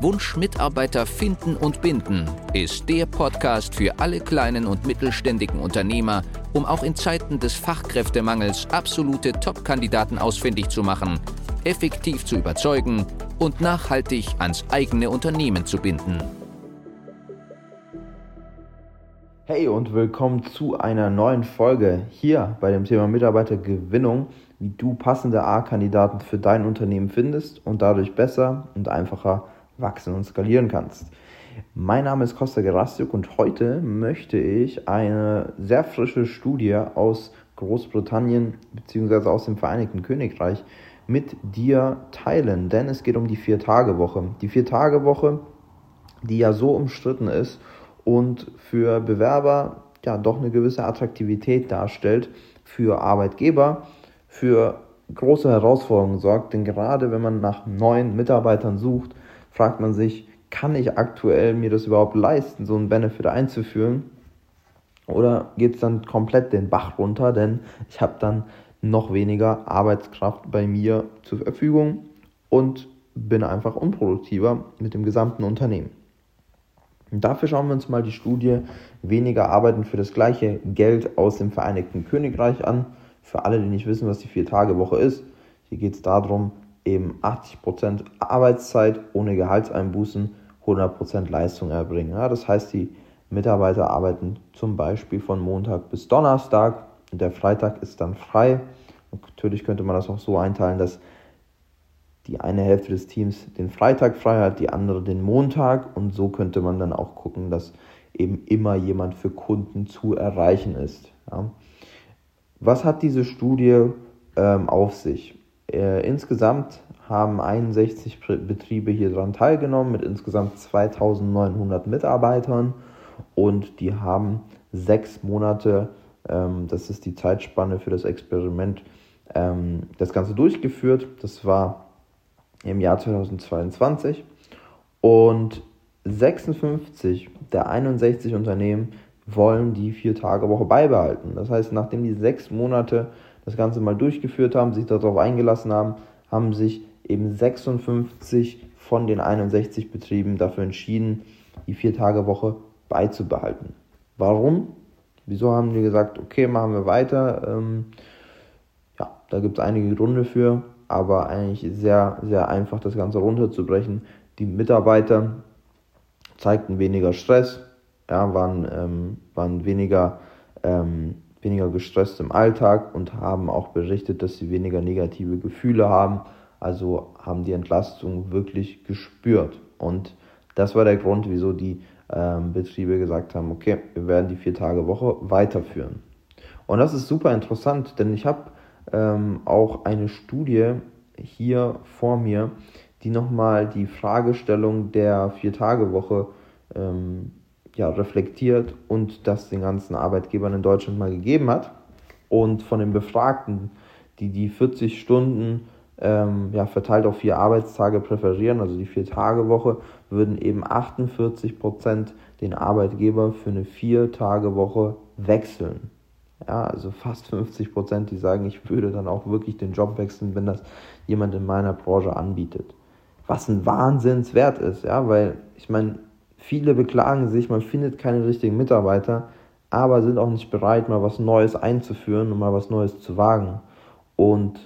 Wunsch Mitarbeiter finden und binden ist der Podcast für alle kleinen und mittelständigen Unternehmer, um auch in Zeiten des Fachkräftemangels absolute Top-Kandidaten ausfindig zu machen, effektiv zu überzeugen und nachhaltig ans eigene Unternehmen zu binden. Hey und willkommen zu einer neuen Folge hier bei dem Thema Mitarbeitergewinnung, wie du passende A-Kandidaten für dein Unternehmen findest und dadurch besser und einfacher wachsen und skalieren kannst. Mein Name ist Costa Gerastiuk und heute möchte ich eine sehr frische Studie aus Großbritannien bzw. aus dem Vereinigten Königreich mit dir teilen, denn es geht um die Vier-Tage-Woche. Die Vier-Tage-Woche, die ja so umstritten ist und für Bewerber ja doch eine gewisse Attraktivität darstellt, für Arbeitgeber, für große Herausforderungen sorgt, denn gerade wenn man nach neuen Mitarbeitern sucht, fragt man sich, kann ich aktuell mir das überhaupt leisten, so einen Benefit einzuführen? Oder geht es dann komplett den Bach runter, denn ich habe dann noch weniger Arbeitskraft bei mir zur Verfügung und bin einfach unproduktiver mit dem gesamten Unternehmen. Dafür schauen wir uns mal die Studie Weniger Arbeiten für das gleiche Geld aus dem Vereinigten Königreich an. Für alle, die nicht wissen, was die Vier-Tage-Woche ist, hier geht es darum, eben 80% Arbeitszeit ohne Gehaltseinbußen, 100% Leistung erbringen. Ja, das heißt, die Mitarbeiter arbeiten zum Beispiel von Montag bis Donnerstag und der Freitag ist dann frei. Natürlich könnte man das auch so einteilen, dass die eine Hälfte des Teams den Freitag frei hat, die andere den Montag und so könnte man dann auch gucken, dass eben immer jemand für Kunden zu erreichen ist. Ja. Was hat diese Studie ähm, auf sich? Äh, insgesamt haben 61 Betriebe hier daran teilgenommen mit insgesamt 2900 Mitarbeitern und die haben sechs Monate, ähm, das ist die Zeitspanne für das Experiment, ähm, das Ganze durchgeführt. Das war im Jahr 2022 und 56 der 61 Unternehmen wollen die Vier-Tage-Woche beibehalten. Das heißt, nachdem die sechs Monate das Ganze mal durchgeführt haben, sich darauf eingelassen haben, haben sich eben 56 von den 61 Betrieben dafür entschieden, die Vier-Tage-Woche beizubehalten. Warum? Wieso haben die gesagt, okay, machen wir weiter? Ähm, ja, da gibt es einige Gründe für, aber eigentlich sehr, sehr einfach das Ganze runterzubrechen. Die Mitarbeiter zeigten weniger Stress, ja, waren, ähm, waren weniger ähm, weniger gestresst im Alltag und haben auch berichtet, dass sie weniger negative Gefühle haben. Also haben die Entlastung wirklich gespürt. Und das war der Grund, wieso die ähm, Betriebe gesagt haben, okay, wir werden die Vier-Tage-Woche weiterführen. Und das ist super interessant, denn ich habe ähm, auch eine Studie hier vor mir, die nochmal die Fragestellung der Vier-Tage-Woche ähm, ja, reflektiert und das den ganzen Arbeitgebern in Deutschland mal gegeben hat. Und von den Befragten, die die 40 Stunden ähm, ja, verteilt auf vier Arbeitstage präferieren, also die Vier-Tage-Woche, würden eben 48 Prozent den Arbeitgeber für eine Vier-Tage-Woche wechseln. Ja, also fast 50 Prozent, die sagen, ich würde dann auch wirklich den Job wechseln, wenn das jemand in meiner Branche anbietet. Was ein Wahnsinnswert ist, ja, weil ich meine, Viele beklagen sich, man findet keine richtigen Mitarbeiter, aber sind auch nicht bereit, mal was Neues einzuführen und mal was Neues zu wagen. Und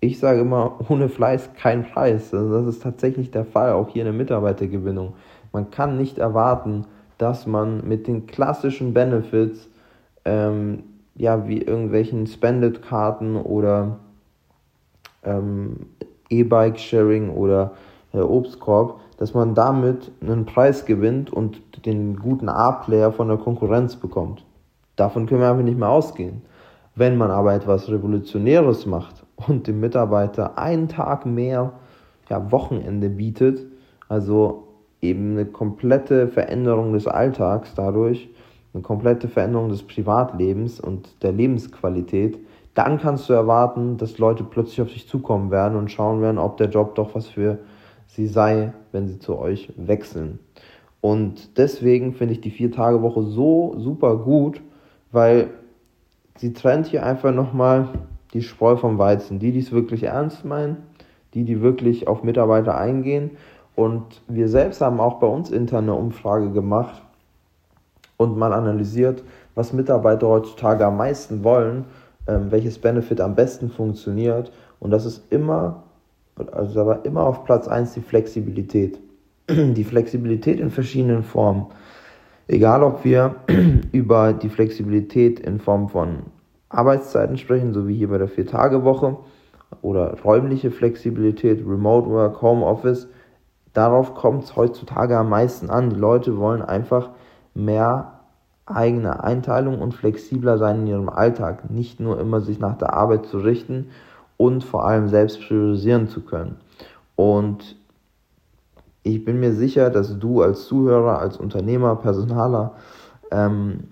ich sage immer, ohne Fleiß kein Preis. Also das ist tatsächlich der Fall, auch hier in der Mitarbeitergewinnung. Man kann nicht erwarten, dass man mit den klassischen Benefits, ähm, ja, wie irgendwelchen Spended-Karten oder ähm, E-Bike-Sharing oder Obstkorb, dass man damit einen Preis gewinnt und den guten A-Player von der Konkurrenz bekommt. Davon können wir einfach nicht mehr ausgehen. Wenn man aber etwas Revolutionäres macht und dem Mitarbeiter einen Tag mehr ja, Wochenende bietet, also eben eine komplette Veränderung des Alltags dadurch, eine komplette Veränderung des Privatlebens und der Lebensqualität, dann kannst du erwarten, dass Leute plötzlich auf dich zukommen werden und schauen werden, ob der Job doch was für sie sei, wenn sie zu euch wechseln. Und deswegen finde ich die Vier-Tage-Woche so super gut, weil sie trennt hier einfach nochmal die Spreu vom Weizen. Die, die es wirklich ernst meinen, die, die wirklich auf Mitarbeiter eingehen. Und wir selbst haben auch bei uns intern eine Umfrage gemacht und mal analysiert, was Mitarbeiter heutzutage am meisten wollen, ähm, welches Benefit am besten funktioniert. Und das ist immer, also da war immer auf Platz 1 die Flexibilität. Die Flexibilität in verschiedenen Formen. Egal, ob wir über die Flexibilität in Form von Arbeitszeiten sprechen, so wie hier bei der Vier-Tage-Woche, oder räumliche Flexibilität, Remote Work, Home Office, darauf kommt es heutzutage am meisten an. Die Leute wollen einfach mehr eigene Einteilung und flexibler sein in ihrem Alltag. Nicht nur immer sich nach der Arbeit zu richten und vor allem selbst priorisieren zu können. Und ich bin mir sicher, dass du als Zuhörer, als Unternehmer, Personaler ähm,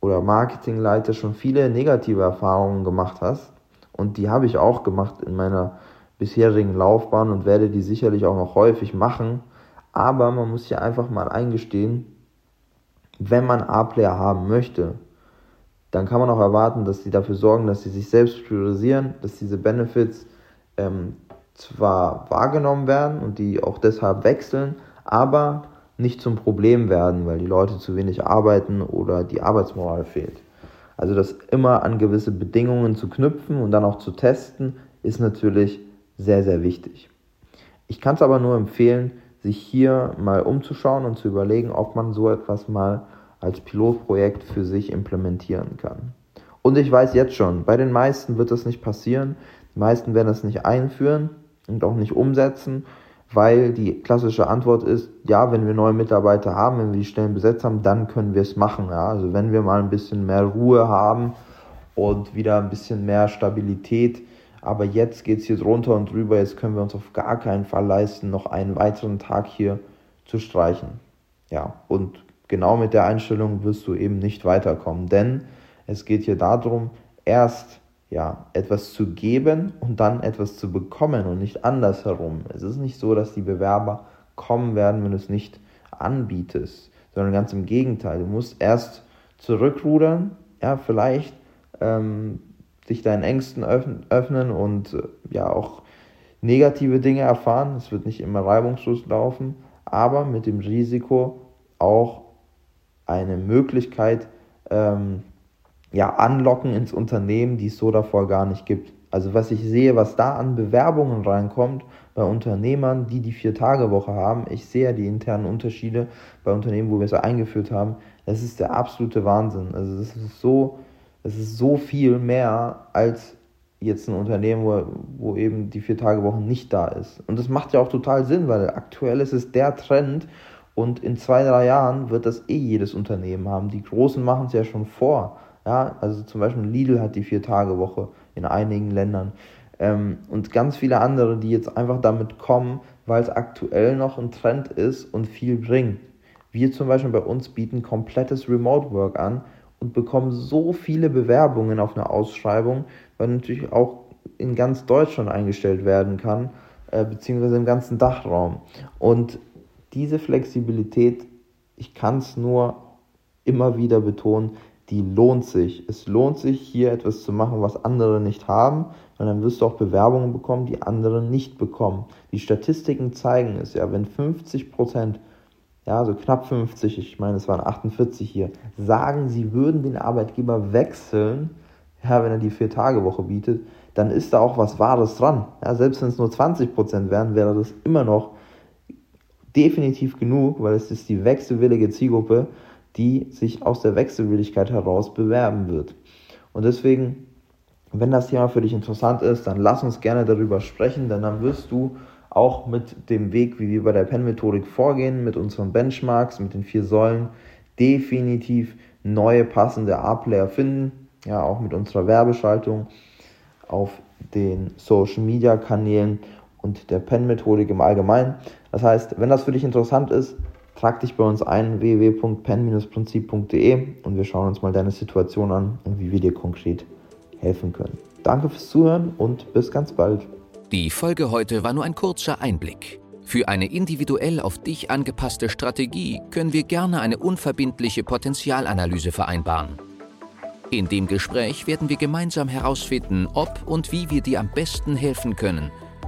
oder Marketingleiter schon viele negative Erfahrungen gemacht hast. Und die habe ich auch gemacht in meiner bisherigen Laufbahn und werde die sicherlich auch noch häufig machen. Aber man muss hier einfach mal eingestehen, wenn man A-Player haben möchte, dann kann man auch erwarten, dass sie dafür sorgen, dass sie sich selbst priorisieren, dass diese Benefits ähm, zwar wahrgenommen werden und die auch deshalb wechseln, aber nicht zum Problem werden, weil die Leute zu wenig arbeiten oder die Arbeitsmoral fehlt. Also das immer an gewisse Bedingungen zu knüpfen und dann auch zu testen, ist natürlich sehr, sehr wichtig. Ich kann es aber nur empfehlen, sich hier mal umzuschauen und zu überlegen, ob man so etwas mal als Pilotprojekt für sich implementieren kann. Und ich weiß jetzt schon, bei den meisten wird das nicht passieren. Die meisten werden das nicht einführen und auch nicht umsetzen, weil die klassische Antwort ist, ja, wenn wir neue Mitarbeiter haben, wenn wir die Stellen besetzt haben, dann können wir es machen. Ja? Also wenn wir mal ein bisschen mehr Ruhe haben und wieder ein bisschen mehr Stabilität, aber jetzt geht es hier drunter und drüber, jetzt können wir uns auf gar keinen Fall leisten, noch einen weiteren Tag hier zu streichen. Ja, und genau mit der Einstellung wirst du eben nicht weiterkommen, denn es geht hier darum, erst ja, etwas zu geben und dann etwas zu bekommen und nicht andersherum. Es ist nicht so, dass die Bewerber kommen werden, wenn du es nicht anbietest, sondern ganz im Gegenteil. Du musst erst zurückrudern, ja, vielleicht ähm, sich deinen Ängsten öffnen und äh, ja auch negative Dinge erfahren. Es wird nicht immer reibungslos laufen, aber mit dem Risiko auch eine Möglichkeit ähm, ja, anlocken ins Unternehmen, die es so davor gar nicht gibt. Also was ich sehe, was da an Bewerbungen reinkommt bei Unternehmern, die die Vier-Tage-Woche haben, ich sehe ja die internen Unterschiede bei Unternehmen, wo wir es eingeführt haben, das ist der absolute Wahnsinn. Also das ist so, das ist so viel mehr als jetzt ein Unternehmen, wo, wo eben die Vier-Tage-Woche nicht da ist. Und das macht ja auch total Sinn, weil aktuell ist es der Trend und in zwei, drei Jahren wird das eh jedes Unternehmen haben. Die Großen machen es ja schon vor. Ja, also zum Beispiel Lidl hat die Vier-Tage-Woche in einigen Ländern. Ähm, und ganz viele andere, die jetzt einfach damit kommen, weil es aktuell noch ein Trend ist und viel bringt. Wir zum Beispiel bei uns bieten komplettes Remote Work an und bekommen so viele Bewerbungen auf eine Ausschreibung, weil natürlich auch in ganz Deutschland eingestellt werden kann, äh, beziehungsweise im ganzen Dachraum. Und diese Flexibilität, ich kann es nur immer wieder betonen, die lohnt sich. Es lohnt sich, hier etwas zu machen, was andere nicht haben, weil dann wirst du auch Bewerbungen bekommen, die andere nicht bekommen. Die Statistiken zeigen es ja, wenn 50 Prozent, ja, so knapp 50, ich meine, es waren 48 hier, sagen, sie würden den Arbeitgeber wechseln, ja, wenn er die Vier-Tage-Woche bietet, dann ist da auch was Wahres dran. Ja, selbst wenn es nur 20 Prozent wären, wäre das immer noch definitiv genug, weil es ist die wechselwillige Zielgruppe, die sich aus der Wechselwilligkeit heraus bewerben wird. Und deswegen, wenn das Thema für dich interessant ist, dann lass uns gerne darüber sprechen, denn dann wirst du auch mit dem Weg, wie wir bei der Pen-Methodik vorgehen, mit unseren Benchmarks, mit den vier Säulen, definitiv neue passende A-Player finden. Ja, auch mit unserer Werbeschaltung auf den Social Media Kanälen und der PEN-Methodik im Allgemeinen. Das heißt, wenn das für dich interessant ist, trag dich bei uns ein www.pen-prinzip.de und wir schauen uns mal deine Situation an und wie wir dir konkret helfen können. Danke fürs Zuhören und bis ganz bald. Die Folge heute war nur ein kurzer Einblick. Für eine individuell auf dich angepasste Strategie können wir gerne eine unverbindliche Potenzialanalyse vereinbaren. In dem Gespräch werden wir gemeinsam herausfinden, ob und wie wir dir am besten helfen können,